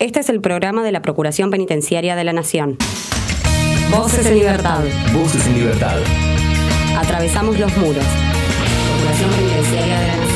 Este es el programa de la Procuración Penitenciaria de la Nación. Voces en libertad. Voces en libertad. Atravesamos los muros. Procuración Penitenciaria de la Nación.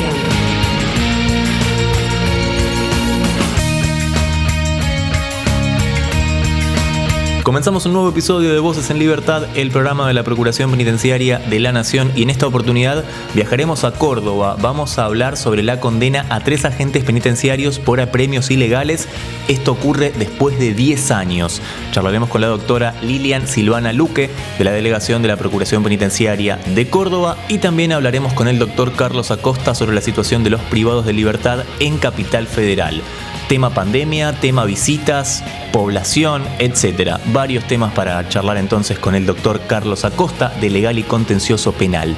Comenzamos un nuevo episodio de Voces en Libertad, el programa de la Procuración Penitenciaria de la Nación y en esta oportunidad viajaremos a Córdoba. Vamos a hablar sobre la condena a tres agentes penitenciarios por apremios ilegales. Esto ocurre después de 10 años. Charlaremos con la doctora Lilian Silvana Luque de la Delegación de la Procuración Penitenciaria de Córdoba y también hablaremos con el doctor Carlos Acosta sobre la situación de los privados de libertad en Capital Federal tema pandemia, tema visitas, población, etc. Varios temas para charlar entonces con el doctor Carlos Acosta de Legal y Contencioso Penal.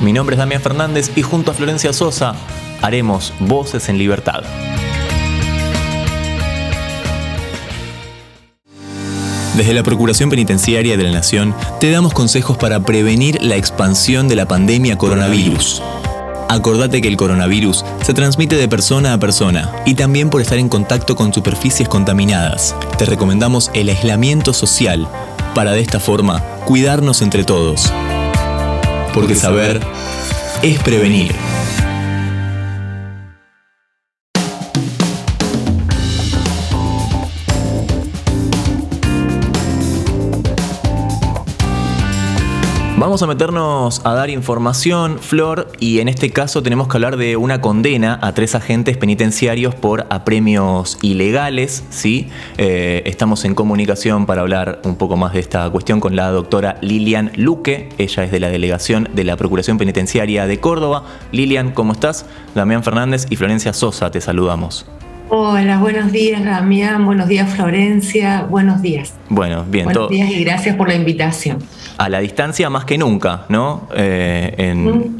Mi nombre es Damián Fernández y junto a Florencia Sosa haremos Voces en Libertad. Desde la Procuración Penitenciaria de la Nación te damos consejos para prevenir la expansión de la pandemia coronavirus. Acordate que el coronavirus se transmite de persona a persona y también por estar en contacto con superficies contaminadas. Te recomendamos el aislamiento social para de esta forma cuidarnos entre todos. Porque saber es prevenir. Vamos a meternos a dar información, Flor, y en este caso tenemos que hablar de una condena a tres agentes penitenciarios por apremios ilegales. ¿sí? Eh, estamos en comunicación para hablar un poco más de esta cuestión con la doctora Lilian Luque. Ella es de la delegación de la Procuración Penitenciaria de Córdoba. Lilian, ¿cómo estás? Damián Fernández y Florencia Sosa, te saludamos. Hola, buenos días, Damián. Buenos días, Florencia. Buenos días. Bueno, bien. Buenos días y gracias por la invitación a la distancia más que nunca, ¿no? Eh,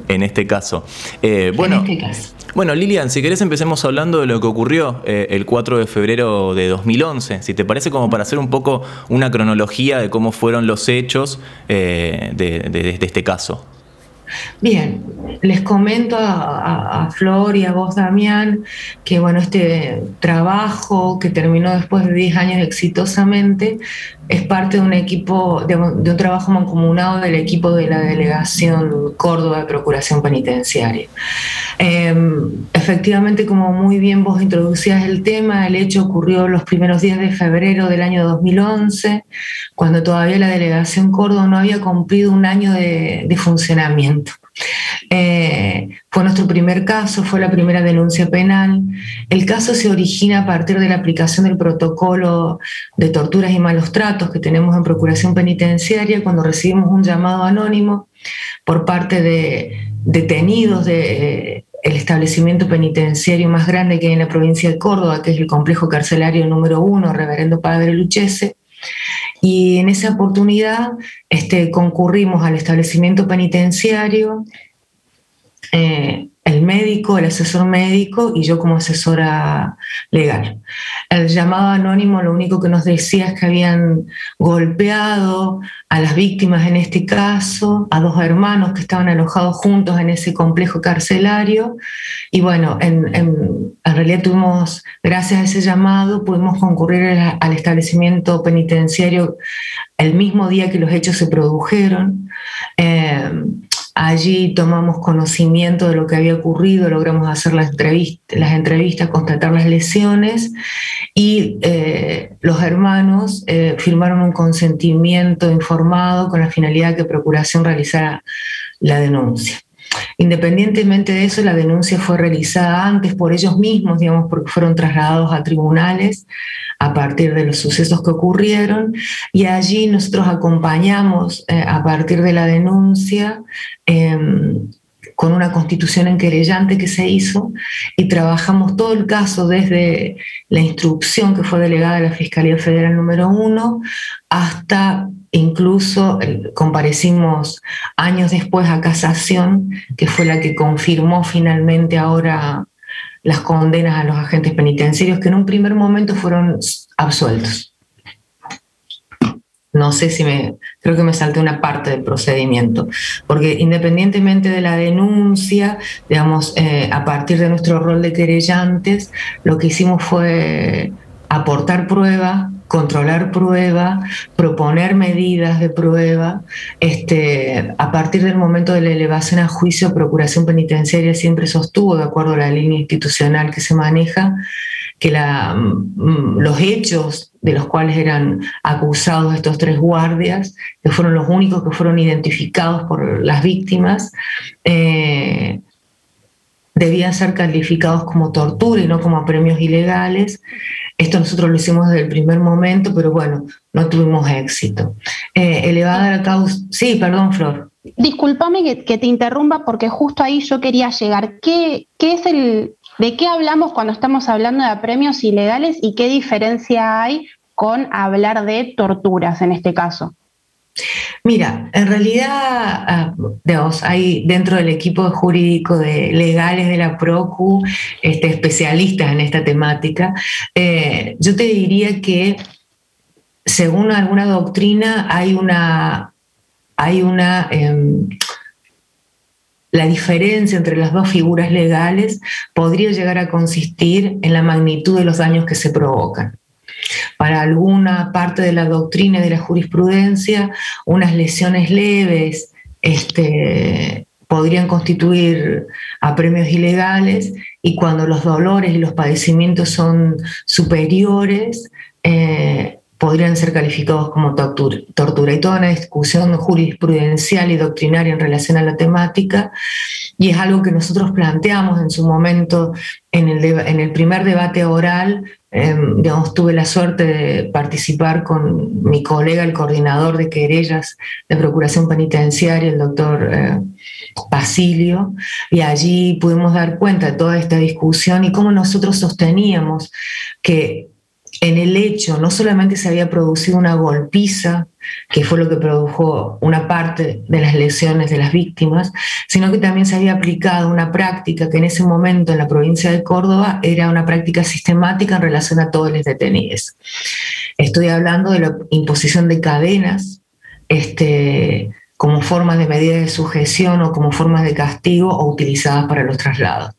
en, este caso. Eh, bueno, en este caso. Bueno, Lilian, si querés empecemos hablando de lo que ocurrió eh, el 4 de febrero de 2011. Si te parece como para hacer un poco una cronología de cómo fueron los hechos de este caso. Bien, les comento a, Flor y a vos, Damián, que bueno, este trabajo que terminó después de 10 años exitosamente es parte de un equipo, de, un trabajo mancomunado del equipo de la Delegación Córdoba de Procuración Penitenciaria. Em, efectivamente, como muy bien vos introducías el tema, el hecho ocurrió los primeros días de febrero del año 2011, cuando todavía la Delegación Córdoba no había cumplido un año de funcionamiento. Eh, fue nuestro primer caso, fue la primera denuncia penal. El caso se origina a partir de la aplicación del protocolo de torturas y malos tratos que tenemos en Procuración Penitenciaria cuando recibimos un llamado anónimo por parte de detenidos de el establecimiento penitenciario más grande que hay en la provincia de Córdoba, que es el complejo carcelario número uno, Reverendo Padre Luchese, y en esa oportunidad este, concurrimos al establecimiento penitenciario, eh, el médico, el asesor médico y yo como asesora legal. El llamado anónimo lo único que nos decía es que habían golpeado a las víctimas en este caso, a dos hermanos que estaban alojados juntos en ese complejo carcelario. Y bueno, en, realidad tuvimos, gracias a ese llamado, pudimos concurrir al establecimiento penitenciario el mismo día que los hechos se produjeron. Eh, Allí tomamos conocimiento de lo que había ocurrido, logramos hacer las, entrevistas, constatar las lesiones y eh, los hermanos eh, firmaron un consentimiento informado con la finalidad de que Procuración realizara la denuncia. Independientemente de eso, la denuncia fue realizada antes por ellos mismos, digamos, porque fueron trasladados a tribunales a partir de los sucesos que ocurrieron. Y allí nosotros acompañamos eh, a partir de la denuncia em, con una constitución en querellante que se hizo y trabajamos todo el caso desde la instrucción que fue delegada a la Fiscalía Federal número uno hasta incluso comparecimos años después a casación, que fue la que confirmó finalmente ahora las condenas a los agentes penitenciarios que en un primer momento fueron absueltos. No sé si me, creo que me salté una parte del procedimiento, porque independientemente de la denuncia, digamos, eh, a partir de nuestro rol de querellantes, lo que hicimos fue aportar prueba, controlar prueba, proponer medidas de prueba. Este, a partir del momento de la elevación a juicio, Procuración Penitenciaria siempre sostuvo, de acuerdo a la línea institucional que se maneja, que la, mm, los hechos de los cuales eran acusados estos tres guardias, que fueron los únicos que fueron identificados por las víctimas, eh, debían ser calificados como tortura y no como premios ilegales. Esto nosotros lo hicimos desde el primer momento, pero bueno, no tuvimos éxito. Eh, elevada la causa. Sí, perdón, Flor. Discúlpame que, te interrumpa porque justo ahí yo quería llegar. ¿Qué, ¿Qué es el. ¿De qué hablamos cuando estamos hablando de premios ilegales y qué diferencia hay con hablar de torturas en este caso? Mira, en realidad, ah, hay dentro del equipo jurídico de legales de la PROCU este, especialistas en esta temática. Eh, yo te diría que, según alguna doctrina, hay una. Hay una em, la diferencia entre las dos figuras legales podría llegar a consistir en la magnitud de los daños que se provocan para alguna parte de la doctrina y de la jurisprudencia, unas lesiones leves este, podrían constituir apremios ilegales y cuando los dolores y los padecimientos son superiores, eh, podrían ser calificados como tortura. Hay toda una discusión jurisprudencial y doctrinaria en relación a la temática y es algo que nosotros planteamos en su momento en el primer debate oral. Eh, digamos, tuve la suerte de participar con mi colega, el coordinador de querellas de Procuración Penitenciaria, el doctor eh, Basilio, y allí pudimos dar cuenta de toda esta discusión y cómo nosotros sosteníamos que en el hecho no solamente se había producido una golpiza, que fue lo que produjo una parte de las lesiones de las víctimas, sino que también se había aplicado una práctica que en ese momento en la provincia de Córdoba era una práctica sistemática en relación a todos los detenidos. Estoy hablando de la imposición de cadenas, este, como formas de medida de sujeción o como formas de castigo o utilizadas para los traslados.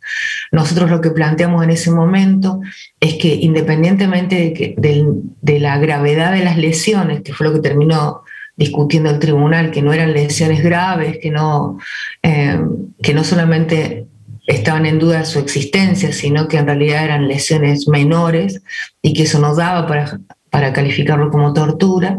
Nosotros lo que planteamos en ese momento es que independientemente de, la gravedad de las lesiones, que fue lo que terminó discutiendo el tribunal, que no eran lesiones graves, que no, eh, que no solamente estaban en duda su existencia, sino que en realidad eran lesiones menores y que eso nos daba para para calificarlo como tortura.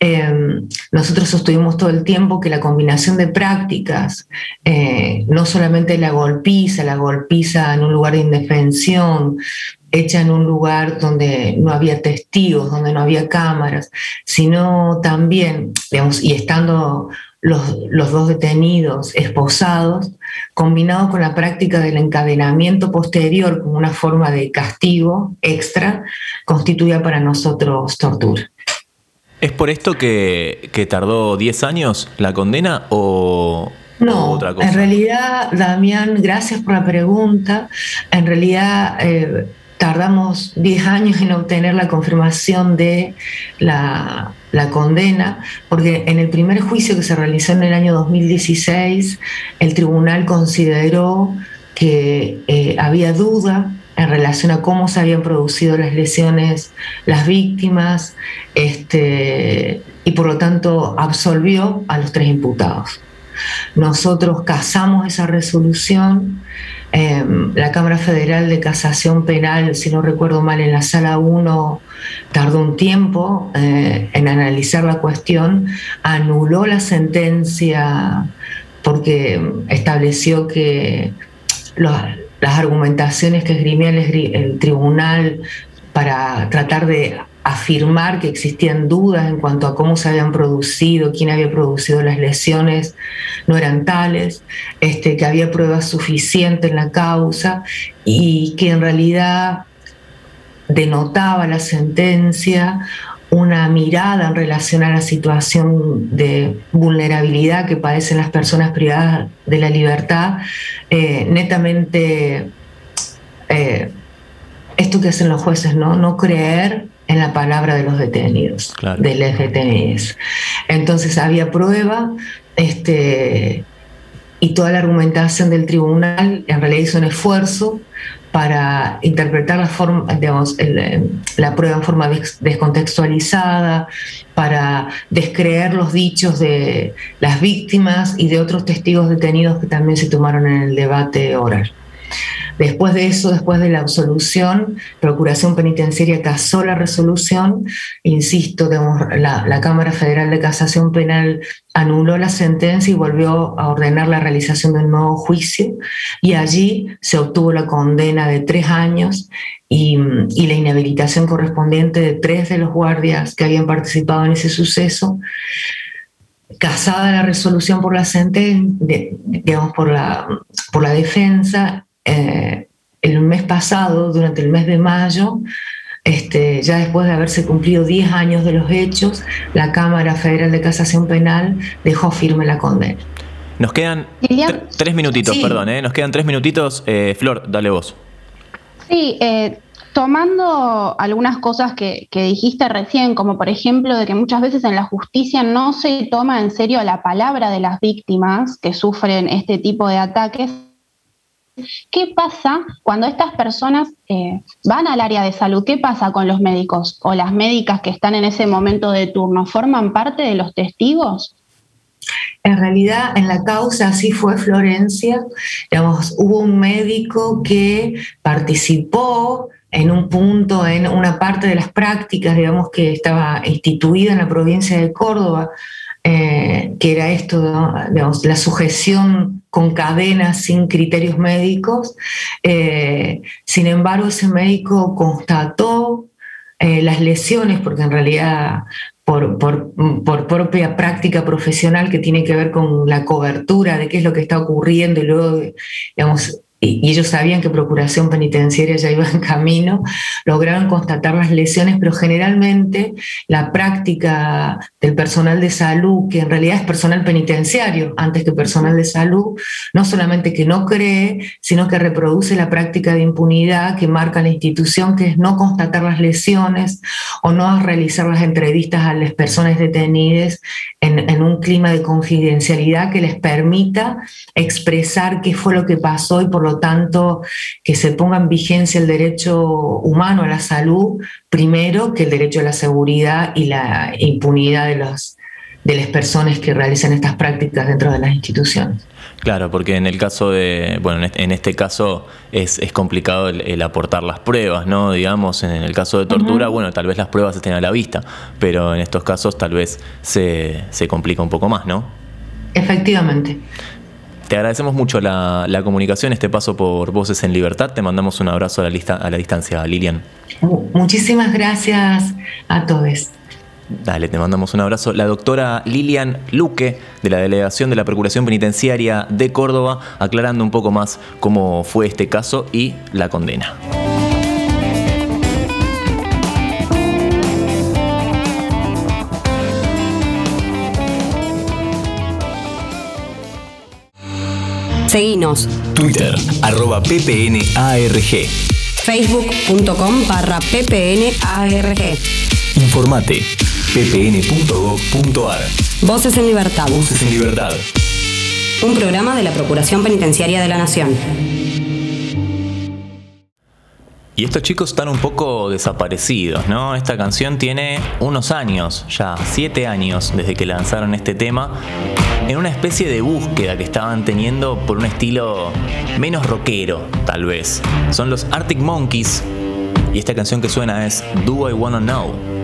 Em, nosotros sostuvimos todo el tiempo que la combinación de prácticas, eh, no solamente la golpiza, la golpiza en un lugar de indefensión, hecha en un lugar donde no había testigos, donde no había cámaras, sino también, digamos, y estando los, dos detenidos esposados, combinado con la práctica del encadenamiento posterior como una forma de castigo extra, constituía para nosotros tortura. ¿Es por esto que, tardó 10 años la condena o, no, otra cosa? En realidad, Damián, gracias por la pregunta. En realidad, eh, tardamos 10 años en obtener la confirmación de la, condena, porque en el primer juicio que se realizó en el año 2016, el tribunal consideró que eh, había duda en relación a cómo se habían producido las lesiones las víctimas, este, y por lo tanto absolvió a los tres imputados. Nosotros casamos esa resolución Em, la Cámara Federal de Casación Penal, si no recuerdo mal, en la sala 1 tardó un tiempo eh, en analizar la cuestión, anuló la sentencia porque estableció que las argumentaciones que esgrimía el tribunal para tratar de afirmar que existían dudas en cuanto a cómo se habían producido, quién había producido las lesiones, no eran tales, este, que había pruebas suficientes en la causa y que en realidad denotaba la sentencia una mirada en relación a la situación de vulnerabilidad que padecen las personas privadas de la libertad, eh, netamente eh, esto que hacen los jueces, ¿no? No creer en la palabra de los detenidos, de los detenidos. Entonces había prueba, este, y toda la argumentación del tribunal en realidad hizo un esfuerzo para interpretar la, forma, digamos, la prueba en forma descontextualizada, para descreer los dichos de las víctimas y de otros testigos detenidos que también se tomaron en el debate oral. Después de eso, después de la absolución, Procuración Penitenciaria casó la resolución, insisto, la, Cámara Federal de Casación Penal anuló la sentencia y volvió a ordenar la realización de un nuevo juicio. Y allí se obtuvo la condena de tres años y, y la inhabilitación correspondiente de tres de los guardias que habían participado en ese suceso. Casada la resolución por la sentencia, digamos, por la, por la defensa, eh, el mes pasado, durante el mes de mayo, este, ya después de haberse cumplido 10 años de los hechos, la Cámara Federal de Casación Penal dejó firme la condena. Nos quedan tres minutitos, perdón, ¿eh? nos quedan tres minutitos. Eh, Flor, dale vos. Sí, tomando algunas cosas que, que, dijiste recién, como por ejemplo de que muchas veces en la justicia no se toma en serio la palabra de las víctimas que sufren este tipo de ataques, ¿Qué pasa cuando estas personas eh, van al área de salud? ¿Qué pasa con los médicos o las médicas que están en ese momento de turno? ¿Forman parte de los testigos? En realidad, en la causa sí fue Florencia. Digamos, hubo un médico que participó en un punto, en una parte de las prácticas, digamos, que estaba instituida en la provincia de Córdoba, eh, que era esto, digamos, la sujeción con cadenas sin criterios médicos. Eh, sin embargo, ese médico constató eh, las lesiones, porque en realidad por, por, por, propia práctica profesional que tiene que ver con la cobertura de qué es lo que está ocurriendo y luego, digamos, y ellos sabían que Procuración Penitenciaria ya iba en camino, lograron constatar las lesiones, pero generalmente la práctica del personal de salud, que en realidad es personal penitenciario antes que personal de salud, no solamente que no cree, sino que reproduce la práctica de impunidad que marca la institución, que es no constatar las lesiones o no realizar las entrevistas a las personas detenidas en, en un clima de confidencialidad que les permita expresar qué fue lo que pasó y por lo tanto que se ponga en vigencia el derecho humano a la salud primero que el derecho a la seguridad y la impunidad de, los, de las personas que realizan estas prácticas dentro de las instituciones. Claro, porque en el caso de, bueno, en este caso es, complicado el, aportar las pruebas, ¿no? Digamos, en el caso de tortura, bueno, tal vez las pruebas estén a la vista, pero en estos casos tal vez se, se complica un poco más, ¿no? Efectivamente. Te agradecemos mucho la, comunicación, este paso por Voces en Libertad. Te mandamos un abrazo a la, lista, a la distancia, Lilian. Muchísimas gracias a todos. Dale, te mandamos un abrazo. La doctora Lilian Luque, de la Delegación de la Procuración Penitenciaria de Córdoba, aclarando un poco más cómo fue este caso y la condena. Seguinos. Twitter, arroba ppnarg. Facebook.com barra ppnarg. Informate, ppn.gov.ar. Voces en Libertad. Voces en Libertad. Un programa de la Procuración Penitenciaria de la Nación. Y estos chicos están un poco desaparecidos, ¿no? Esta canción tiene unos años, ya siete años desde que lanzaron este tema, en una especie de búsqueda que estaban teniendo por un estilo menos rockero, tal vez. Son los Arctic Monkeys y esta canción que suena es Do I Wanna Know.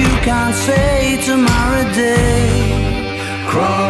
you can't say tomorrow day. Crawl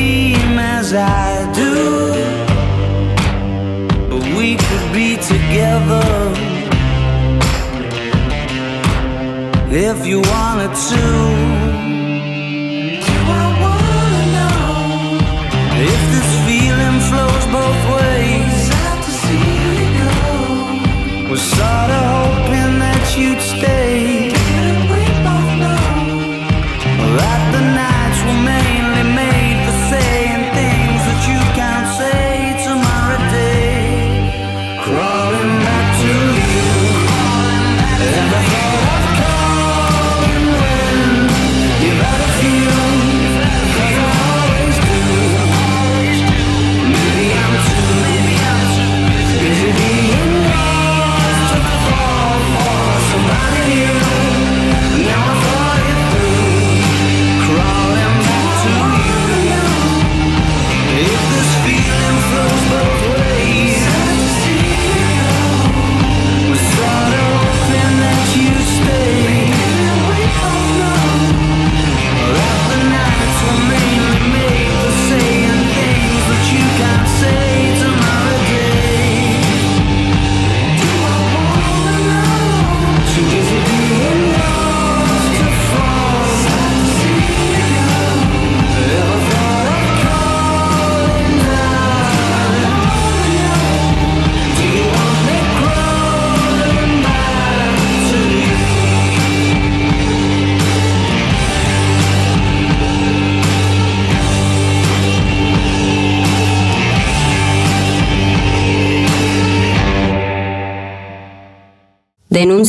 I do. But we could be together if you wanted to.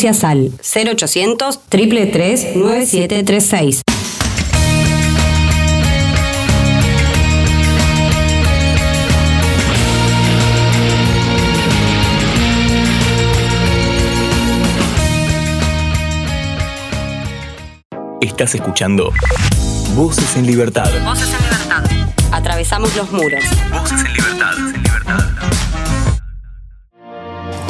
Denuncias al 0800 333 9736. Estás escuchando Voces en Libertad. Voces en libertad. Atravesamos los muros. Voces en Libertad.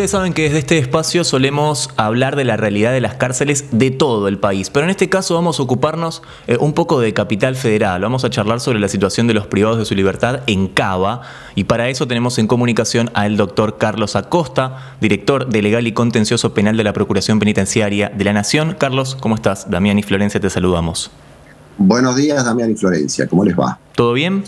Ustedes saben que desde este espacio solemos hablar de la realidad de las cárceles de todo el país, pero en este caso vamos a ocuparnos eh, un poco de Capital Federal. Vamos a charlar sobre la situación de los privados de su libertad en Cava y para eso tenemos en comunicación al doctor Carlos Acosta, director de Legal y Contencioso Penal de la Procuración Penitenciaria de la Nación. Carlos, ¿cómo estás? Damián y Florencia te saludamos. Buenos días, Damián y Florencia. ¿Cómo les va? ¿Todo bien?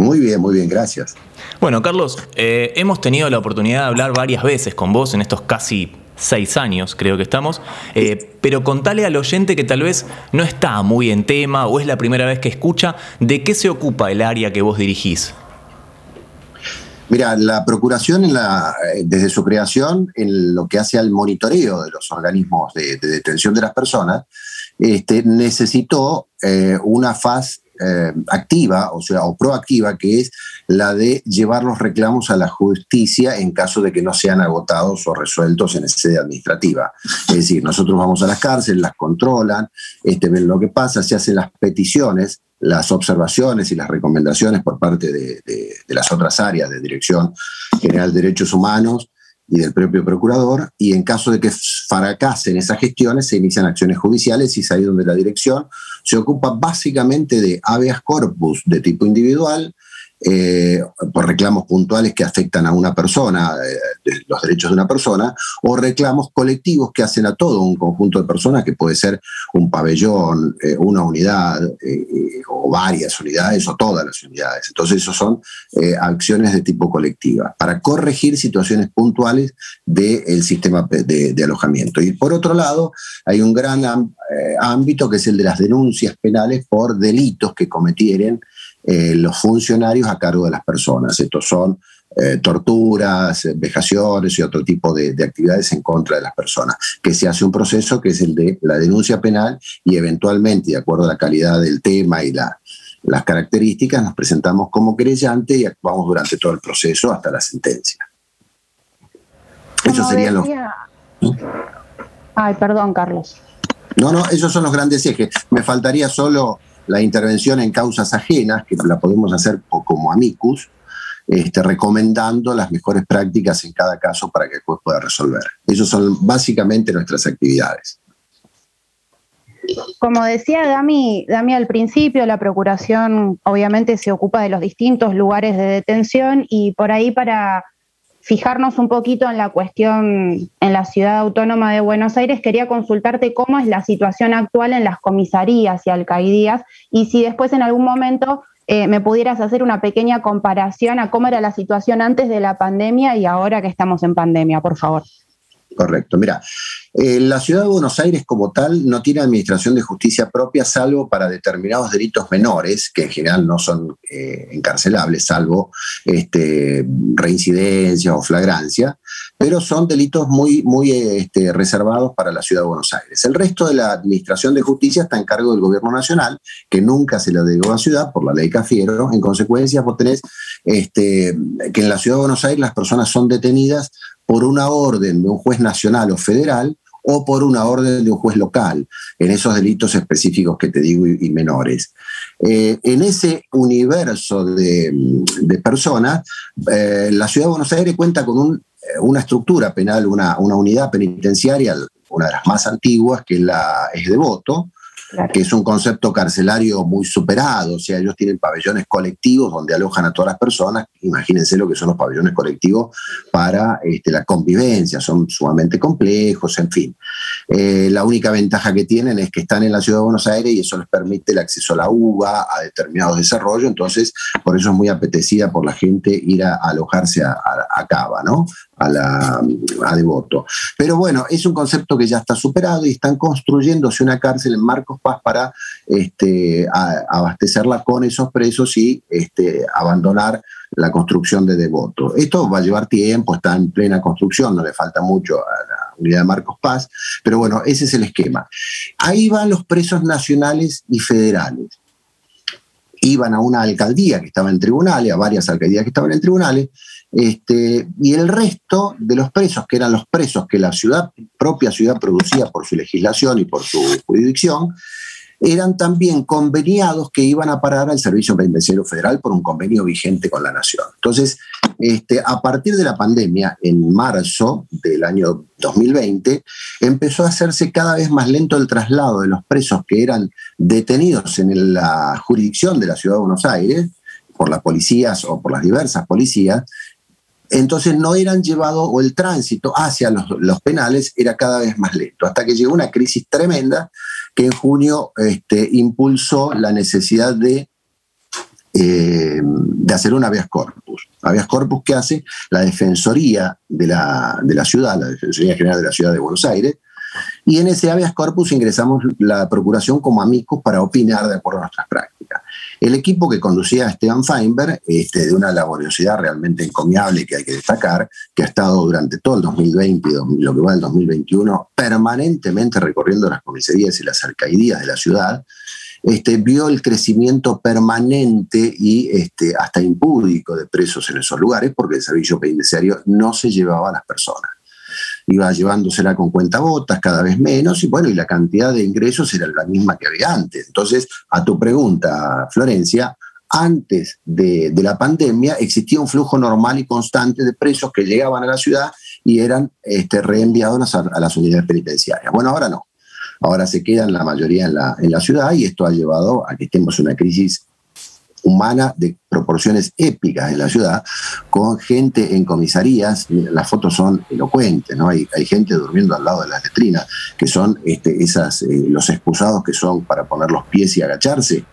Muy bien, muy bien, gracias. Bueno, Carlos, eh, hemos tenido la oportunidad de hablar varias veces con vos en estos casi seis años, creo que estamos, eh, pero contale al oyente que tal vez no está muy en tema o es la primera vez que escucha, ¿de qué se ocupa el área que vos dirigís? Mira, la Procuración en la, eh, desde su creación, en lo que hace al monitoreo de los organismos de, de detención de las personas, este, necesitó eh, una faz eh, activa, o sea, o proactiva, que es la de llevar los reclamos a la justicia en caso de que no sean agotados o resueltos en sede administrativa. Es decir, nosotros vamos a las cárceles, las controlan, este, ven lo que pasa, se hacen las peticiones las observaciones y las recomendaciones por parte de, las otras áreas de Dirección General de Derechos Humanos y del propio procurador, y en caso de que fracasen esas gestiones, se inician acciones judiciales y es ahí donde la dirección se ocupa básicamente de habeas corpus de tipo individual, eh, por reclamos puntuales que afectan a una persona, eh, los derechos de una persona, o reclamos colectivos que hacen a todo un conjunto de personas, que puede ser un pabellón, eh, una unidad, o varias unidades, o todas las unidades. Entonces, eso son acciones de tipo colectiva, para corregir situaciones puntuales del sistema de, de, alojamiento. Y por otro lado, hay un gran ámbito que es el de las denuncias penales por delitos que cometieren eh, los funcionarios a cargo de las personas. Estos son eh, torturas, vejaciones y otro tipo de, actividades en contra de las personas, que se hace un proceso que es el de la denuncia penal y eventualmente, de acuerdo a la calidad del tema y la, las características, nos presentamos como creyente y actuamos durante todo el proceso hasta la sentencia. Eso serían los... Ay, perdón, Carlos. No, no, esos son los grandes ejes. Me faltaría solo la intervención en causas ajenas, que la podemos hacer como amicus, este, recomendando las mejores prácticas en cada caso para que el juez pueda resolver. Esas son básicamente nuestras actividades. Como decía Dami, Dami al principio, la Procuración obviamente se ocupa de los distintos lugares de detención y por ahí para fijarnos un poquito en la cuestión en la ciudad autónoma de Buenos Aires, quería consultarte cómo es la situación actual en las comisarías y alcaidías y si después en algún momento eh, me pudieras hacer una pequeña comparación a cómo era la situación antes de la pandemia y ahora que estamos en pandemia, por favor. Correcto. Mira, eh, la ciudad de Buenos Aires como tal no tiene administración de justicia propia salvo para determinados delitos menores, que en general no son eh, encarcelables, salvo este, reincidencia o flagrancia, pero son delitos muy, muy este, reservados para la ciudad de Buenos Aires. El resto de la administración de justicia está en cargo del gobierno nacional, que nunca se le delegó a la ciudad por la ley Cafiero. En consecuencia, vos tenés este, que en la ciudad de Buenos Aires las personas son detenidas por una orden de un juez nacional o federal o por una orden de un juez local, en esos delitos específicos que te digo y, menores. Eh, en ese universo de, personas, eh, la ciudad de Buenos Aires cuenta con eh, una estructura penal, una, una, unidad penitenciaria, una de las más antiguas, que la, es de que es un concepto carcelario muy superado, o sea, ellos tienen pabellones colectivos donde alojan a todas las personas, imagínense lo que son los pabellones colectivos para este, la convivencia, son sumamente complejos, en fin. Eh, la única ventaja que tienen es que están en la ciudad de Buenos Aires y eso les permite el acceso a la uva, a determinados desarrollos, entonces por eso es muy apetecida por la gente ir a, alojarse a, a, Cava, ¿no? A, la, a Devoto. Pero bueno, es un concepto que ya está superado y están construyéndose una cárcel en Marcos Paz para este, abastecerla con esos presos y este, abandonar la construcción de Devoto. Esto va a llevar tiempo, está en plena construcción, no le falta mucho a la unidad de Marcos Paz, pero bueno, ese es el esquema. Ahí van los presos nacionales y federales. Iban a una alcaldía que estaba en tribunales, a varias alcaldías que estaban en tribunales, este, y el resto de los presos, que eran los presos que la ciudad, propia ciudad producía por su legislación y por su jurisdicción, eran también conveniados que iban a parar al Servicio Penitenciario Federal por un convenio vigente con la Nación. Entonces, este, a partir de la pandemia, en marzo del año 2020, empezó a hacerse cada vez más lento el traslado de los presos que eran detenidos en la jurisdicción de la Ciudad de Buenos Aires por las policías o por las diversas policías entonces no eran llevados, o el tránsito hacia los, penales era cada vez más lento, hasta que llegó una crisis tremenda que en junio este, impulsó la necesidad de, eh, de hacer un habeas corpus. Habeas corpus que hace la Defensoría de la, de la ciudad, la Defensoría General de la Ciudad de Buenos Aires, y en ese habeas corpus ingresamos la Procuración como amigos para opinar de acuerdo a nuestras prácticas. El equipo que conducía a Esteban Feinberg, este, de una laboriosidad realmente encomiable que hay que destacar, que ha estado durante todo el 2020 y lo que va del 2021 permanentemente recorriendo las comisarías y las alcaldías de la ciudad, este, vio el crecimiento permanente y este, hasta impúdico de presos en esos lugares porque el servicio penitenciario no se llevaba a las personas. Iba llevándosela con cuentabotas cada vez menos y bueno, y la cantidad de ingresos era la misma que había antes. Entonces, a tu pregunta, Florencia, antes de, la pandemia existía un flujo normal y constante de presos que llegaban a la ciudad y eran este, reenviados a, las unidades penitenciarias. Bueno, ahora no. Ahora se quedan la mayoría en la, en la ciudad y esto ha llevado a que estemos en una crisis humana de proporciones épicas en la ciudad, con gente en comisarías, las fotos son elocuentes, ¿no? Hay, hay gente durmiendo al lado de las letrinas, que son este, esas, eh, los excusados que son para poner los pies y agacharse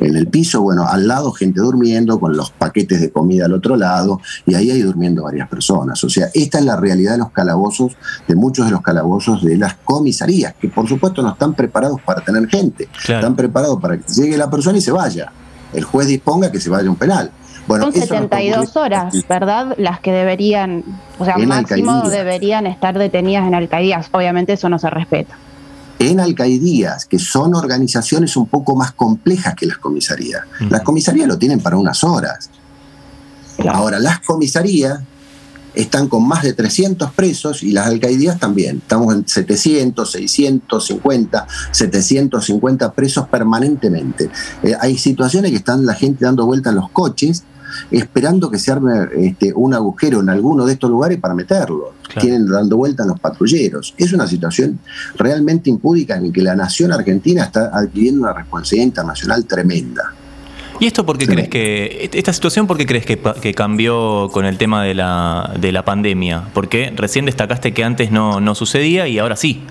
en el piso, bueno, al lado gente durmiendo, con los paquetes de comida al otro lado, y ahí hay durmiendo varias personas. O sea, esta es la realidad de los calabozos, de muchos de los calabozos de las comisarías, que por supuesto no están preparados para tener gente, están preparados para que llegue la persona y se vaya el juez disponga que se vaya a un penal. Bueno, Son 72 horas, ¿verdad? Las que deberían, o sea, máximo deberían estar detenidas en alcaldías. Obviamente eso no se respeta. En alcaldías, que son organizaciones un poco más complejas que las comisarías. Las comisarías lo tienen para unas horas. Ahora, las comisarías están con más de 300 presos y las alcaldías también. Estamos en 700, 650, 750 presos permanentemente. Eh, hay situaciones que están la gente dando vuelta en los coches esperando que se arme este, un agujero en alguno de estos lugares para meterlo. Tienen dando vuelta en los patrulleros. Es una situación realmente impúdica en que la nación argentina está adquiriendo una responsabilidad internacional tremenda. ¿Y esto por qué crees que, esta situación por qué crees que, cambió con el tema de la, de la pandemia? Porque recién destacaste que antes no, no sucedía y ahora sí.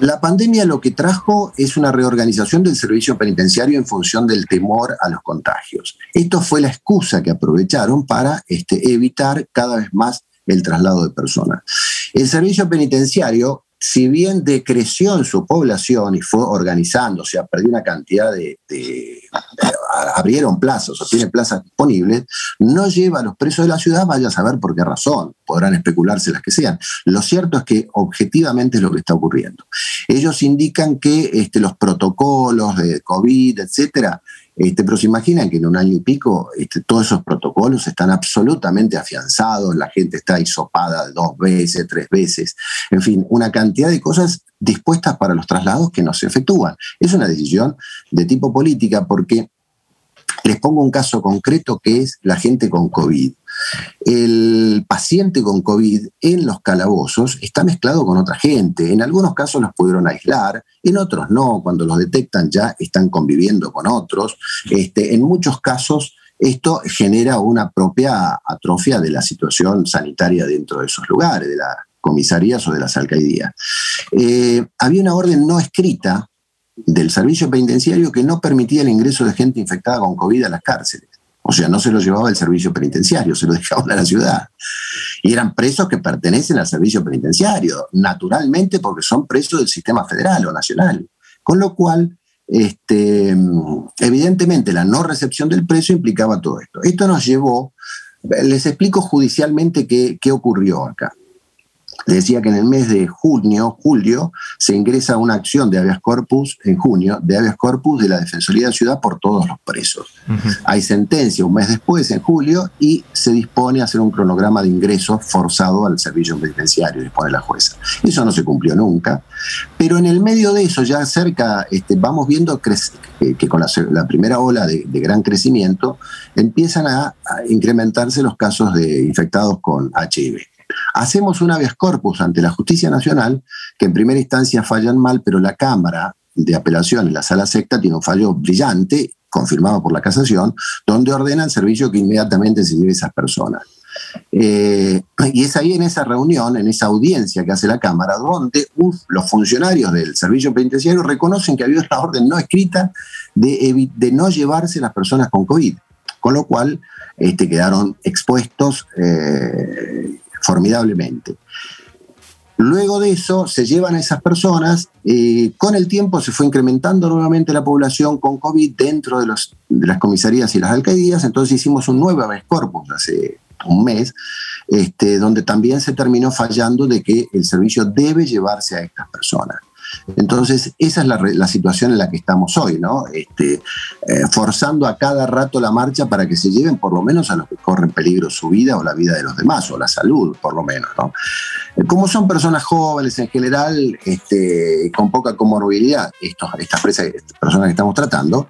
La pandemia lo que trajo es una reorganización del servicio penitenciario en función del temor a los contagios. Esto fue la excusa que aprovecharon para este, evitar cada vez más el traslado de personas. El servicio penitenciario si bien decreció en su población y fue organizando, o sea, perdió una cantidad de, abrieron plazas o tiene plazas disponibles, no lleva a los presos de la ciudad, vaya a saber por qué razón, podrán especularse las que sean. Lo cierto es que objetivamente es lo que está ocurriendo. Ellos indican que este, los protocolos de COVID, etcétera, este, pero se imaginan que en un año y pico este, todos esos protocolos están absolutamente afianzados, la gente está hisopada dos veces, tres veces, en fin, una cantidad de cosas dispuestas para los traslados que no se efectúan. Es una decisión de tipo política porque les pongo un caso concreto que es la gente con COVID. El paciente con COVID en los calabozos está mezclado con otra gente. En algunos casos los pudieron aislar, en otros no. Cuando los detectan ya están conviviendo con otros. Este, en muchos casos esto genera una propia atrofia de la situación sanitaria dentro de esos lugares, de las comisarías o de las alcaldías. Eh, había una orden no escrita del servicio penitenciario que no permitía el ingreso de gente infectada con COVID a las cárceles. O sea, no se lo llevaba el servicio penitenciario, se lo dejaban a la ciudad. Y eran presos que pertenecen al servicio penitenciario, naturalmente porque son presos del sistema federal o nacional. Con lo cual, este, evidentemente, la no recepción del preso implicaba todo esto. Esto nos llevó, les explico judicialmente qué, qué ocurrió acá decía que en el mes de junio, julio, se ingresa una acción de habeas corpus, en junio, de habeas corpus de la Defensoría de Ciudad por todos los presos. Hay sentencia un mes después, en julio, y se dispone a hacer un cronograma de ingreso forzado al servicio penitenciario, dispone la jueza. Eso no se cumplió nunca, pero en el medio de eso, ya cerca, este, vamos viendo que, con la, primera ola de, gran crecimiento, empiezan a incrementarse los casos de infectados con HIV. Hacemos un habeas corpus ante la justicia nacional, que en primera instancia fallan mal, pero la Cámara de Apelación en la sala secta tiene un fallo brillante, confirmado por la casación, donde ordena el servicio que inmediatamente se lleve a esas personas. Eh, y es ahí en esa reunión, en esa audiencia que hace la Cámara, donde los funcionarios del servicio penitenciario reconocen que había una orden no escrita de, de no llevarse las personas con COVID, con lo cual este, quedaron expuestos eh, formidablemente. Luego de eso se llevan a esas personas, eh, con el tiempo se fue incrementando nuevamente la población con COVID dentro de, las comisarías y las alcaldías, entonces hicimos un nuevo habeas corpus hace un mes, este, donde también se terminó fallando de que el servicio debe llevarse a estas personas. Entonces, esa es la, la situación en la que estamos hoy, ¿no? Este, eh, forzando a cada rato la marcha para que se lleven por lo menos a los que corren peligro su vida o la vida de los demás, o la salud, por lo menos, ¿no? Eh, Como son personas jóvenes en general, este, con poca comorbilidad, estas personas que estamos tratando,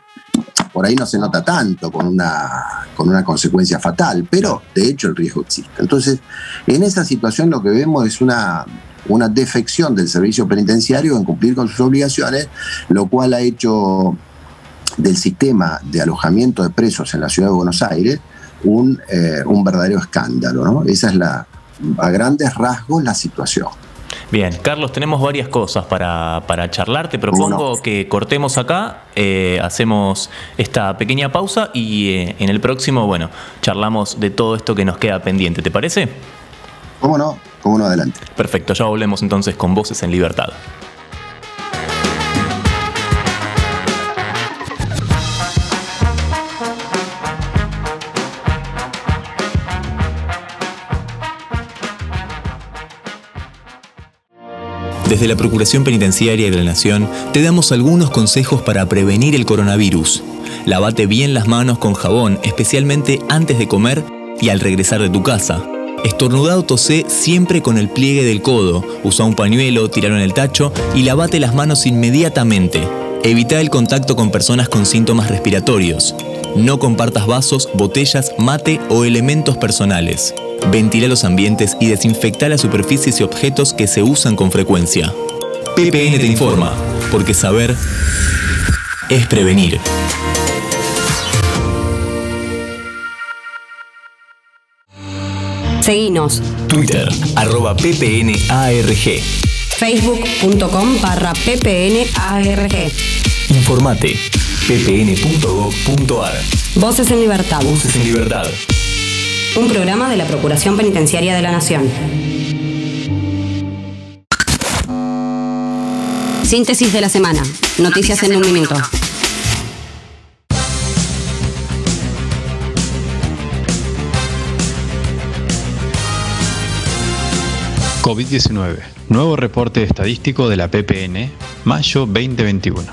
por ahí no se nota tanto con una consecuencia fatal, pero de hecho el riesgo existe. Entonces, en esa situación lo que vemos es una, una defección del servicio penitenciario en cumplir con sus obligaciones, lo cual ha hecho del sistema de alojamiento de presos en la ciudad de Buenos Aires un, eh, un verdadero escándalo. ¿no? Esa es la, a grandes rasgos la situación. Bien, Carlos, tenemos varias cosas para, para charlar. Te propongo no? que cortemos acá, eh, hacemos esta pequeña pausa y eh, en el próximo, bueno, charlamos de todo esto que nos queda pendiente. ¿Te parece? ¿Cómo no? ¿Cómo no? Adelante. Perfecto, ya volvemos entonces con Voces en Libertad. Desde la Procuración Penitenciaria de la Nación te damos algunos consejos para prevenir el coronavirus. Lavate bien las manos con jabón, especialmente antes de comer y al regresar de tu casa. Estornudado tosé siempre con el pliegue del codo. Usa un pañuelo, tiralo en el tacho y lavate las manos inmediatamente. Evita el contacto con personas con síntomas respiratorios. No compartas vasos, botellas, mate o elementos personales. Ventila los ambientes y desinfecta las superficies y objetos que se usan con frecuencia. PPN te informa, porque saber es prevenir. Seguinos. Twitter, arroba ppnarg. Facebook.com barra ppnarg. Informate, ppn.gov.ar. Voces en Libertad. Voces en libertad. Un programa de la Procuración Penitenciaria de la Nación. Síntesis de la semana. Noticias en un minuto. COVID-19. Nuevo reporte estadístico de la PPN, mayo 2021.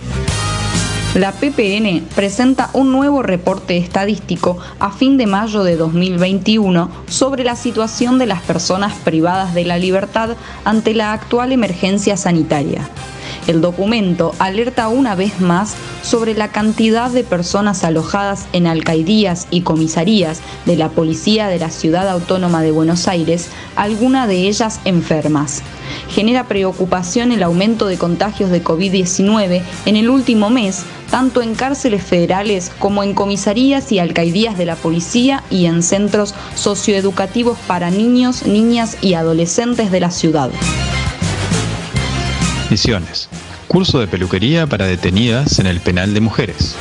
La PPN presenta un nuevo reporte estadístico a fin de mayo de 2021 sobre la situación de las personas privadas de la libertad ante la actual emergencia sanitaria. El documento alerta una vez más sobre la cantidad de personas alojadas en alcaidías y comisarías de la Policía de la Ciudad Autónoma de Buenos Aires, algunas de ellas enfermas. Genera preocupación el aumento de contagios de COVID-19 en el último mes, tanto en cárceles federales como en comisarías y alcaidías de la policía y en centros socioeducativos para niños, niñas y adolescentes de la ciudad. Misiones. Curso de peluquería para detenidas en el penal de mujeres.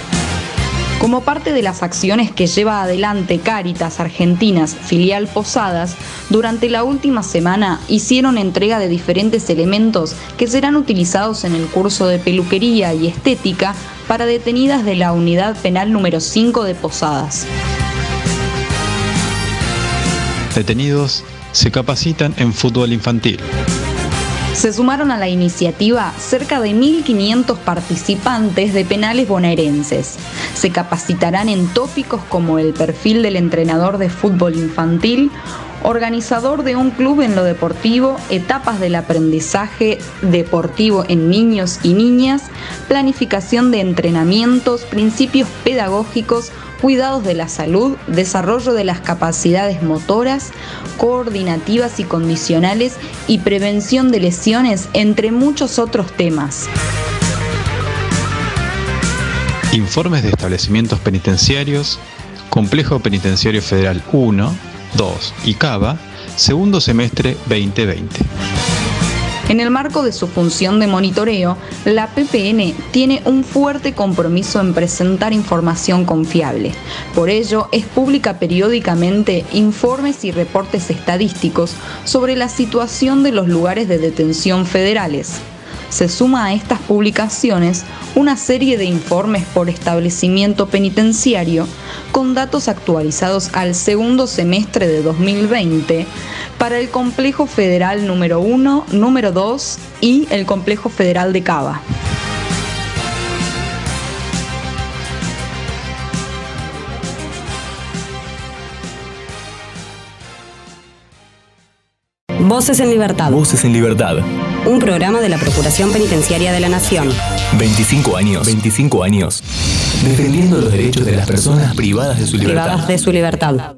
Como parte de las acciones que lleva adelante Cáritas Argentinas, filial Posadas, durante la última semana hicieron entrega de diferentes elementos que serán utilizados en el curso de peluquería y estética para detenidas de la unidad penal número 5 de Posadas. Detenidos se capacitan en fútbol infantil. Se sumaron a la iniciativa cerca de 1.500 participantes de penales bonaerenses. Se capacitarán en tópicos como el perfil del entrenador de fútbol infantil, organizador de un club en lo deportivo, etapas del aprendizaje deportivo en niños y niñas, planificación de entrenamientos, principios pedagógicos, cuidados de la salud, desarrollo de las capacidades motoras, coordinativas y condicionales y prevención de lesiones, entre muchos otros temas. Informes de establecimientos penitenciarios, Complejo Penitenciario Federal 1, 2 y Cava, segundo semestre 2020. En el marco de su función de monitoreo, la PPN tiene un fuerte compromiso en presentar información confiable. Por ello, es pública periódicamente informes y reportes estadísticos sobre la situación de los lugares de detención federales. Se suma a estas publicaciones una serie de informes por establecimiento penitenciario con datos actualizados al segundo semestre de 2020 para el Complejo Federal número 1, número 2 y el Complejo Federal de Cava. Voces en Libertad. Voces en Libertad. Un programa de la Procuración Penitenciaria de la Nación. 25 años. 25 años. Defendiendo los derechos de las personas privadas de su libertad. Privadas de su libertad.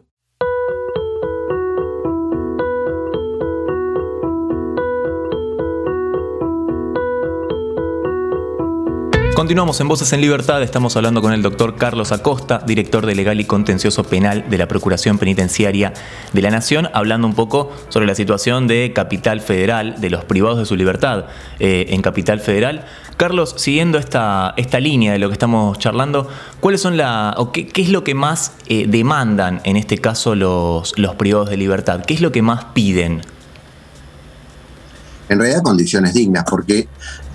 Continuamos en Voces en Libertad, estamos hablando con el doctor Carlos Acosta, director de Legal y Contencioso Penal de la Procuración Penitenciaria de la Nación, hablando un poco sobre la situación de Capital Federal, de los privados de su libertad eh, en Capital Federal. Carlos, siguiendo esta, esta línea de lo que estamos charlando, ¿cuáles son la, o qué, es lo que más eh, demandan en este caso los, los privados de libertad? ¿Qué es lo que más piden? En realidad condiciones dignas, porque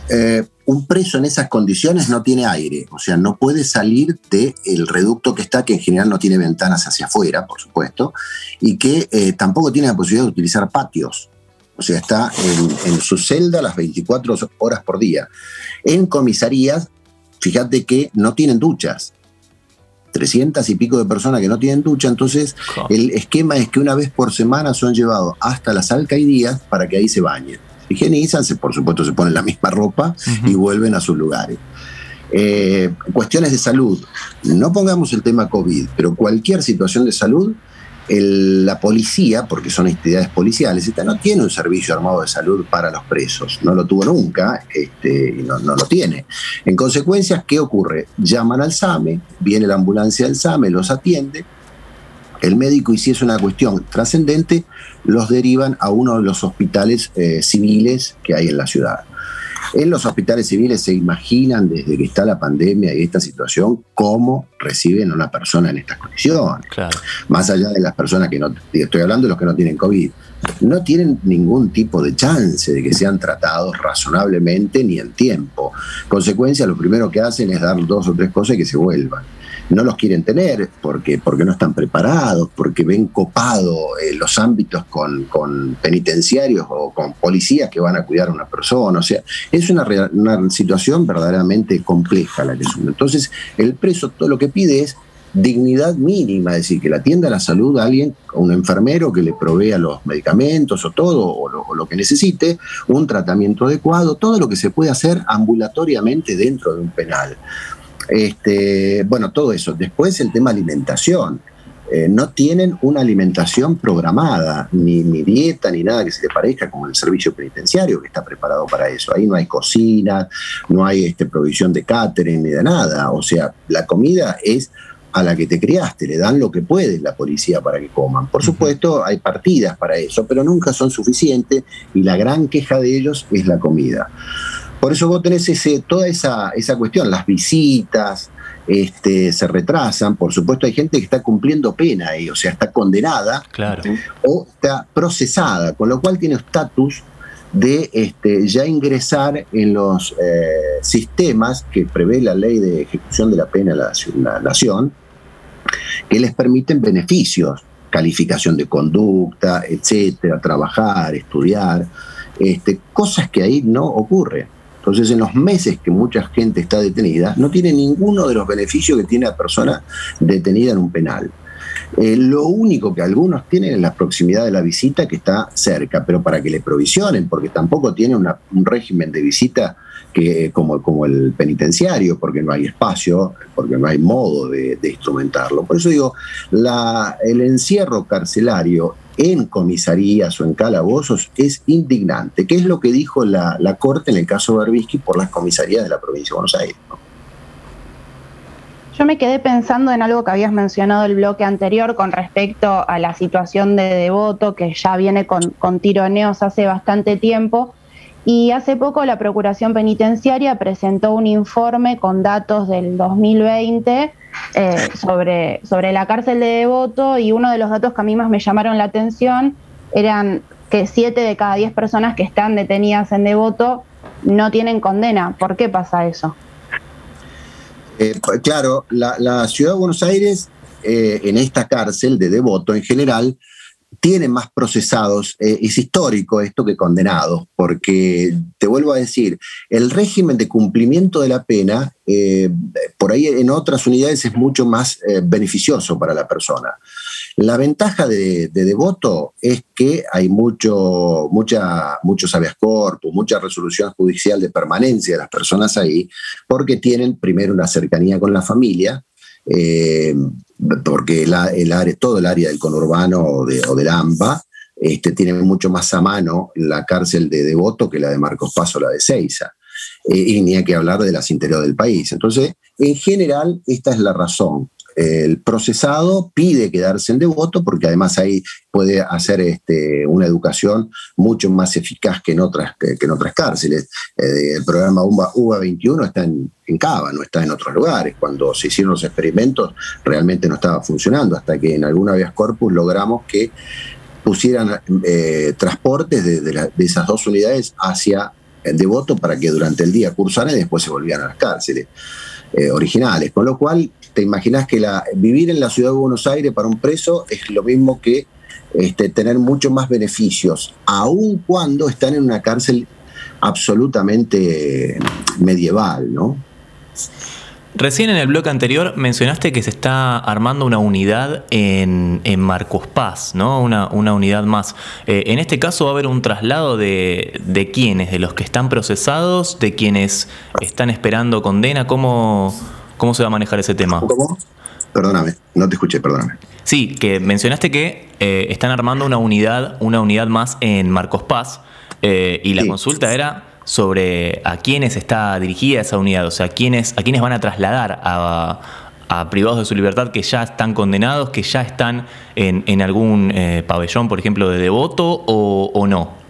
eh, un preso en esas condiciones no tiene aire, o sea, no puede salir del reducto que está, que en general no tiene ventanas hacia afuera, por supuesto, y que eh, tampoco tiene la posibilidad de utilizar patios. O sea, está en, en, su celda las 24 horas por día. En comisarías, fíjate que no tienen duchas. 300 y pico de personas que no tienen ducha, entonces el esquema es que una vez por semana son llevados hasta las alcaidías para que ahí se bañen higienizan, se, por supuesto se ponen la misma ropa uh -huh. y vuelven a sus lugares. Eh, cuestiones de salud, no pongamos el tema COVID, pero cualquier situación de salud, el, la policía, porque son entidades policiales, esta no tiene un servicio armado de salud para los presos, no lo tuvo nunca este, y no, no lo tiene. En consecuencia, ¿qué ocurre? Llaman al SAME, viene la ambulancia del SAME, los atiende, el médico, y si es una cuestión trascendente, los derivan a uno de los hospitales eh, civiles que hay en la ciudad. En los hospitales civiles se imaginan desde que está la pandemia y esta situación cómo reciben a una persona en estas condiciones. Claro. Más allá de las personas que no, estoy hablando de los que no tienen COVID, no tienen ningún tipo de chance de que sean tratados razonablemente ni en tiempo. Consecuencia, lo primero que hacen es dar dos o tres cosas y que se vuelvan no los quieren tener porque, porque no están preparados, porque ven copado eh, los ámbitos con, con, penitenciarios o con policías que van a cuidar a una persona. O sea, es una, una situación verdaderamente compleja la que es Entonces, el preso todo lo que pide es dignidad mínima, es decir, que le atienda la salud a alguien, a un enfermero que le provea los medicamentos o todo, lo, o lo, que necesite, un tratamiento adecuado, todo lo que se puede hacer ambulatoriamente dentro de un penal. Este, bueno, todo eso. Después el tema alimentación. Eh, no tienen una alimentación programada, ni, ni, dieta, ni nada que se le parezca como el servicio penitenciario que está preparado para eso. Ahí no hay cocina, no hay este, provisión de catering ni de nada. O sea, la comida es a la que te criaste, le dan lo que puede la policía para que coman. Por supuesto, hay partidas para eso, pero nunca son suficientes y la gran queja de ellos es la comida. Por eso vos tenés ese, toda esa, esa cuestión, las visitas este, se retrasan, por supuesto hay gente que está cumpliendo pena ahí, o sea, está condenada claro. o está procesada, con lo cual tiene estatus de este, ya ingresar en los eh, sistemas que prevé la ley de ejecución de la pena de la, la nación, que les permiten beneficios, calificación de conducta, etcétera, trabajar, estudiar, este, cosas que ahí no ocurren. Entonces, en los meses que mucha gente está detenida, no tiene ninguno de los beneficios que tiene la persona detenida en un penal. Eh, lo único que algunos tienen es la proximidad de la visita que está cerca, pero para que le provisionen, porque tampoco tiene una, un régimen de visita que, como, como el penitenciario, porque no hay espacio, porque no hay modo de, instrumentarlo. Por eso digo, la, el encierro carcelario en comisarías o en calabozos es indignante, que es lo que dijo la, la Corte en el caso Berbisky por las comisarías de la provincia de Buenos Aires. Yo me quedé pensando en algo que habías mencionado el bloque anterior con respecto a la situación de Devoto, que ya viene con, con tironeos hace bastante tiempo. Y hace poco la Procuración Penitenciaria presentó un informe con datos del 2020 eh, sobre, sobre la cárcel de Devoto y uno de los datos que a mí más me llamaron la atención eran que siete de cada diez personas que están detenidas en Devoto no tienen condena. ¿Por qué pasa eso? Eh, claro, la, la, ciudad de Buenos Aires, eh, en esta cárcel de devoto en general, tiene más procesados, eh, es histórico esto que condenados, porque te vuelvo a decir, el régimen de cumplimiento de la pena, eh, por ahí en otras unidades es mucho más eh, beneficioso para la persona. La ventaja de, devoto es que hay mucho, mucha, muchos habeas corpus, mucha resolución judicial de permanencia de las personas ahí, porque tienen primero una cercanía con la familia, eh, porque el área, todo el área del conurbano o, de, del AMBA este, tiene mucho más a mano la cárcel de Devoto que la de Marcos Paz o la de Ceiza. Eh, y ni hay que hablar de las interiores del país. Entonces, en general, esta es la razón el procesado pide quedarse en devoto porque además ahí puede hacer este, una educación mucho más eficaz que en otras, que, en otras cárceles. Eh, el programa UBA, 21 está en, Cava, no está en otros lugares. Cuando se hicieron los experimentos realmente no estaba funcionando, hasta que en alguna vez corpus logramos que pusieran eh, transportes de, esas dos unidades hacia el devoto para que durante el día cursaran y después se volvieran a las cárceles eh, originales. Con lo cual te imaginas que la, vivir en la ciudad de Buenos Aires para un preso es lo mismo que este, tener muchos más beneficios, aun cuando están en una cárcel absolutamente medieval, ¿no? Recién en el bloque anterior mencionaste que se está armando una unidad en, Marcos Paz, ¿no? Una, una unidad más. Eh, en este caso va a haber un traslado de, de quiénes, de los que están procesados, de quienes están esperando condena. ¿Cómo, ¿Cómo se va a manejar ese tema? ¿Cómo? Perdóname, no te escuché, perdóname. Sí, que mencionaste que eh, están armando una unidad, una unidad más en Marcos Paz, eh, y la consulta era sobre a quiénes está dirigida esa unidad, o sea, a quiénes, a quiénes van a trasladar a, privados de su libertad que ya están condenados, que ya están en, algún eh, pabellón, por ejemplo, de devoto o no.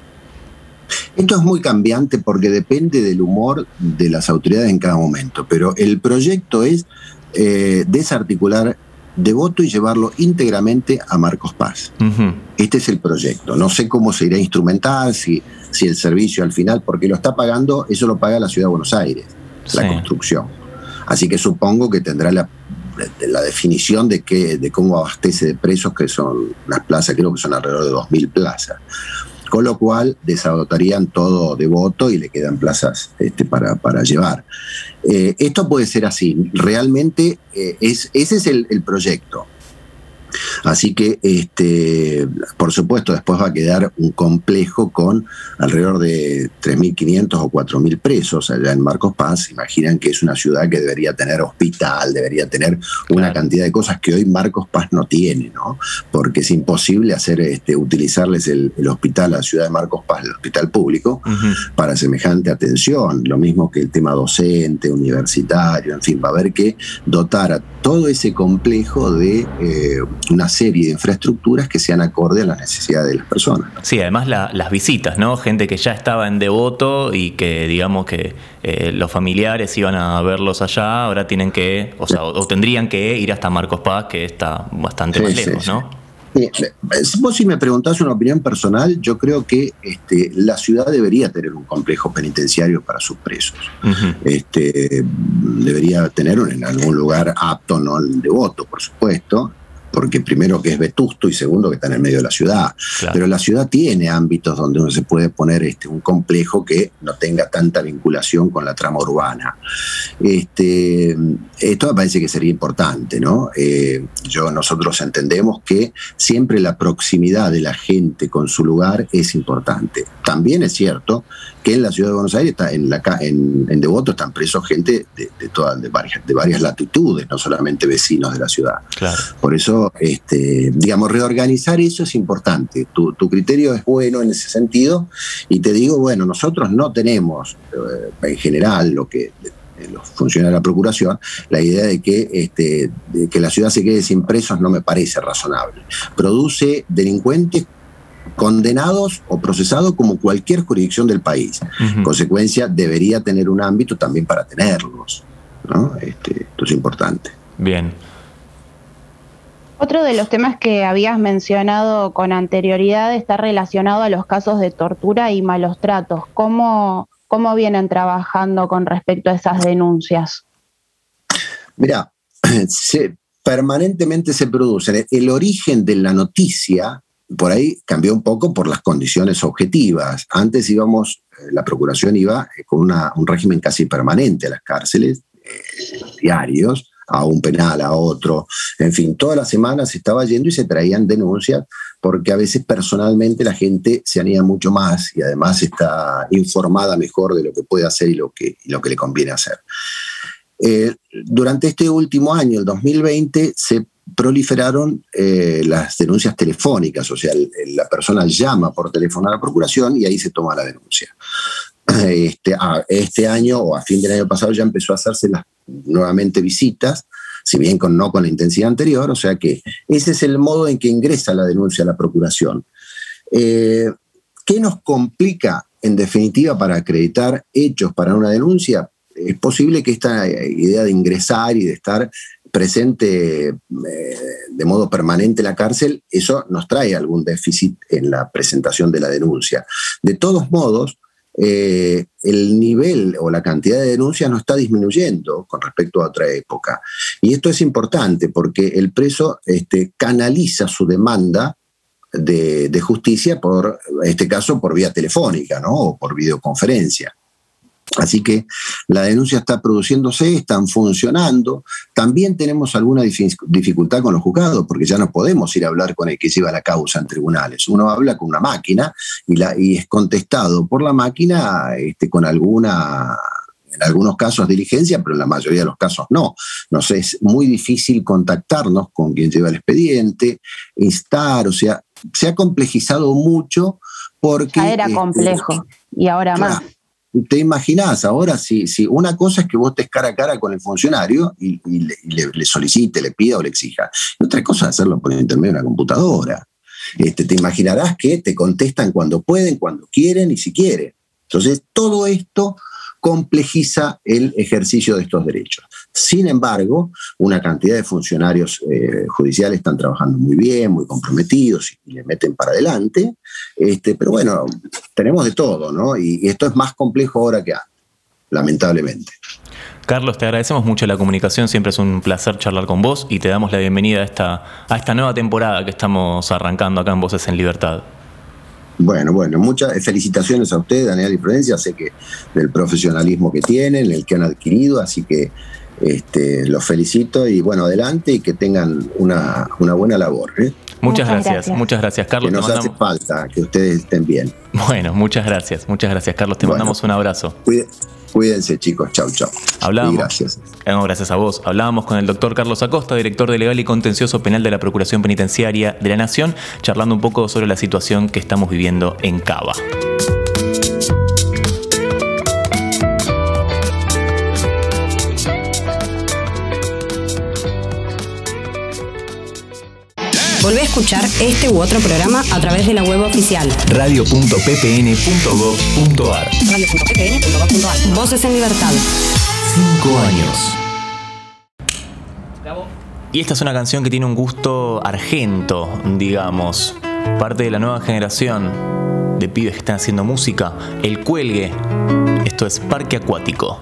Esto es muy cambiante porque depende del humor de las autoridades en cada momento, pero el proyecto es eh, desarticular Devoto y llevarlo íntegramente a Marcos Paz. Este es el proyecto. No sé cómo se irá a instrumentar, si, si el servicio al final, porque lo está pagando, eso lo paga la Ciudad de Buenos Aires, la construcción. Así que supongo que tendrá la, la definición de, qué, de cómo abastece de presos, que son las plazas, creo que son alrededor de 2.000 plazas con lo cual desagotarían todo de voto y le quedan plazas este, para, para, llevar. Eh, esto puede ser así, realmente eh, es, ese es el proyecto. Así que, este, por supuesto, después va a quedar un complejo con alrededor de 3.500 o 4.000 presos allá en Marcos Paz. Imaginan que es una ciudad que debería tener hospital, debería tener una cantidad de cosas que hoy Marcos Paz no tiene, ¿no? Porque es imposible hacer, este, utilizarles el, hospital la ciudad de Marcos Paz, el hospital público, para semejante atención. Lo mismo que el tema docente, universitario, en fin, va a haber que dotar a todo ese complejo de eh, una serie de infraestructuras que sean acorde a las necesidades de las personas. Sí, además las visitas, ¿no? Gente que ya estaba en devoto y que digamos que eh, los familiares iban a verlos allá, ahora tienen que, o sea, o, tendrían que ir hasta Marcos Paz, que está bastante más lejos, ¿no? Vos si me preguntás una opinión personal, yo creo que este, la ciudad debería tener un complejo penitenciario para sus presos. este, debería tener en algún lugar apto, no el devoto, por supuesto, porque primero que es vetusto y segundo que está en el medio de la ciudad. Pero la ciudad tiene ámbitos donde uno se puede poner este, un complejo que no tenga tanta vinculación con la trama urbana. Este, esto me parece que sería importante, ¿no? Eh, yo, nosotros entendemos que siempre la proximidad de la gente con su lugar es importante. También es cierto que en la ciudad de Buenos Aires, está en, la, en, en Devoto, están presos gente de, de, todas, de, varias, de varias latitudes, no solamente vecinos de la ciudad. Por eso, este, digamos, reorganizar eso es importante. Tu, tu, criterio es bueno en ese sentido y te digo, bueno, nosotros no tenemos eh, en general lo que los funcionarios de la Procuración, la idea de que, este, de que la ciudad se quede sin presos no me parece razonable. Produce delincuentes condenados o procesados como cualquier jurisdicción del país. En consecuencia, debería tener un ámbito también para tenerlos. ¿no? Este, esto es importante. Bien. Otro de los temas que habías mencionado con anterioridad está relacionado a los casos de tortura y malos tratos. ¿Cómo, ¿Cómo vienen trabajando con respecto a esas denuncias? Mira, permanentemente se producen. El origen de la noticia por ahí cambió un poco por las condiciones objetivas. Antes íbamos, eh, la Procuración iba eh, con un régimen casi permanente a las cárceles, eh, diarios, a un penal, a otro. En fin, todas las semanas se estaba yendo y se traían denuncias porque a veces personalmente la gente se anima mucho más y además está informada mejor de lo que puede hacer y lo que, lo que le conviene hacer. durante este último año, el 2020, se proliferaron eh, las denuncias telefónicas, o sea, la persona llama por teléfono a la procuración y ahí se toma la denuncia. Este, este año o a fin del año pasado ya empezó a hacerse las, nuevamente visitas, si bien con, no con la intensidad anterior, o sea que ese es el modo en que ingresa la denuncia a la procuración. Eh, ¿Qué nos complica en definitiva para acreditar hechos para una denuncia? Es posible que esta idea de ingresar y de estar presente eh, de modo permanente en la cárcel, eso nos trae algún déficit en la presentación de la denuncia. De todos modos, eh, el nivel o la cantidad de denuncias no está disminuyendo con respecto a otra época. Y esto es importante porque el preso este, canaliza su demanda de, de, justicia por, en este caso, por vía telefónica ¿no? o por videoconferencia. Así que la denuncia está produciéndose, están funcionando. También tenemos alguna dificultad con los juzgados, porque ya no podemos ir a hablar con el que lleva la causa en tribunales. Uno habla con una máquina y, la, y es contestado por la máquina este, con alguna en algunos casos diligencia, pero en la mayoría de los casos no. Nos es muy difícil contactarnos con quien lleva el expediente, instar, o sea, se ha complejizado mucho porque... Ya era este, complejo y ahora más te imaginás ahora si, si una cosa es que vos estés cara a cara con el funcionario y, le, solicite, le pida o le exija. Y otra cosa es hacerlo por intermedio de una computadora. Este, te imaginarás que te contestan cuando pueden, cuando quieren y si quieren. Entonces, todo esto complejiza el ejercicio de estos derechos. Sin embargo, una cantidad de funcionarios eh, judiciales están trabajando muy bien, muy comprometidos y, le meten para adelante, este, pero bueno, tenemos de todo, ¿no? Y, esto es más complejo ahora que antes, lamentablemente. Carlos, te agradecemos mucho la comunicación, siempre es un placer charlar con vos y te damos la bienvenida a esta, a esta nueva temporada que estamos arrancando acá en Voces en Libertad. Bueno, bueno, muchas felicitaciones a ustedes, Daniel y Florencia. Sé que del profesionalismo que tienen, el que han adquirido, así que este, los felicito y bueno, adelante y que tengan una, buena labor. ¿eh? Muchas, gracias, muchas gracias, Carlos. Que nos hace falta que ustedes estén bien. Bueno, muchas gracias, muchas gracias, Carlos. Te mandamos un abrazo. Cuídense, chicos. Chau, chau. Hablábamos, gracias. Eh, gracias a vos. Hablábamos con el doctor Carlos Acosta, director de Legal y Contencioso Penal de la Procuración Penitenciaria de la Nación, charlando un poco sobre la situación que estamos viviendo en Cava. Volvé a escuchar este u otro programa a través de la web oficial radio.ppn.gov.ar radio.ppn.gov.ar Voces en Libertad. Cinco años. Y esta es una canción que tiene un gusto argento, digamos. Parte de la nueva generación de pibes que están haciendo música. El cuelgue. Esto es Parque Acuático.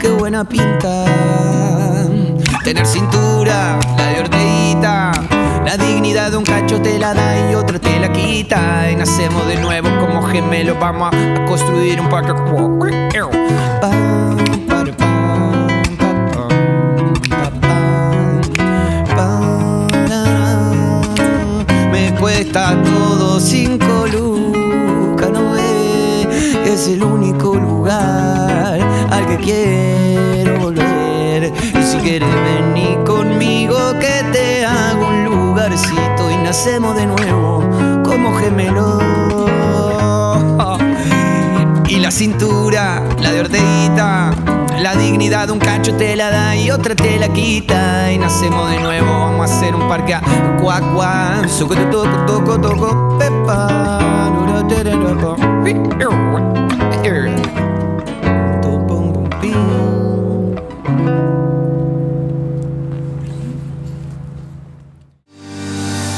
Qué buena pinta. Tener cintura, la de orteguita. La dignidad de un cacho te la da y otra te la quita. Y nacemos de nuevo como gemelos. Vamos a, a construir un parque. Cintura, la de orteguita, la dignidad de un cacho te la da y otra te la quita. Y nacemos de nuevo, vamos a hacer un parque a cuac cuac. Soco toco, toco, toco, pepa.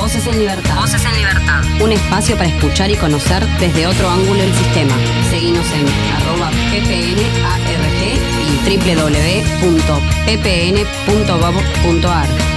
Voces en Libertad. Voces en Libertad. Un espacio para escuchar y conocer desde otro ángulo el sistema. Seguimos en arroba ppnarg y www.ppn.gov.ar.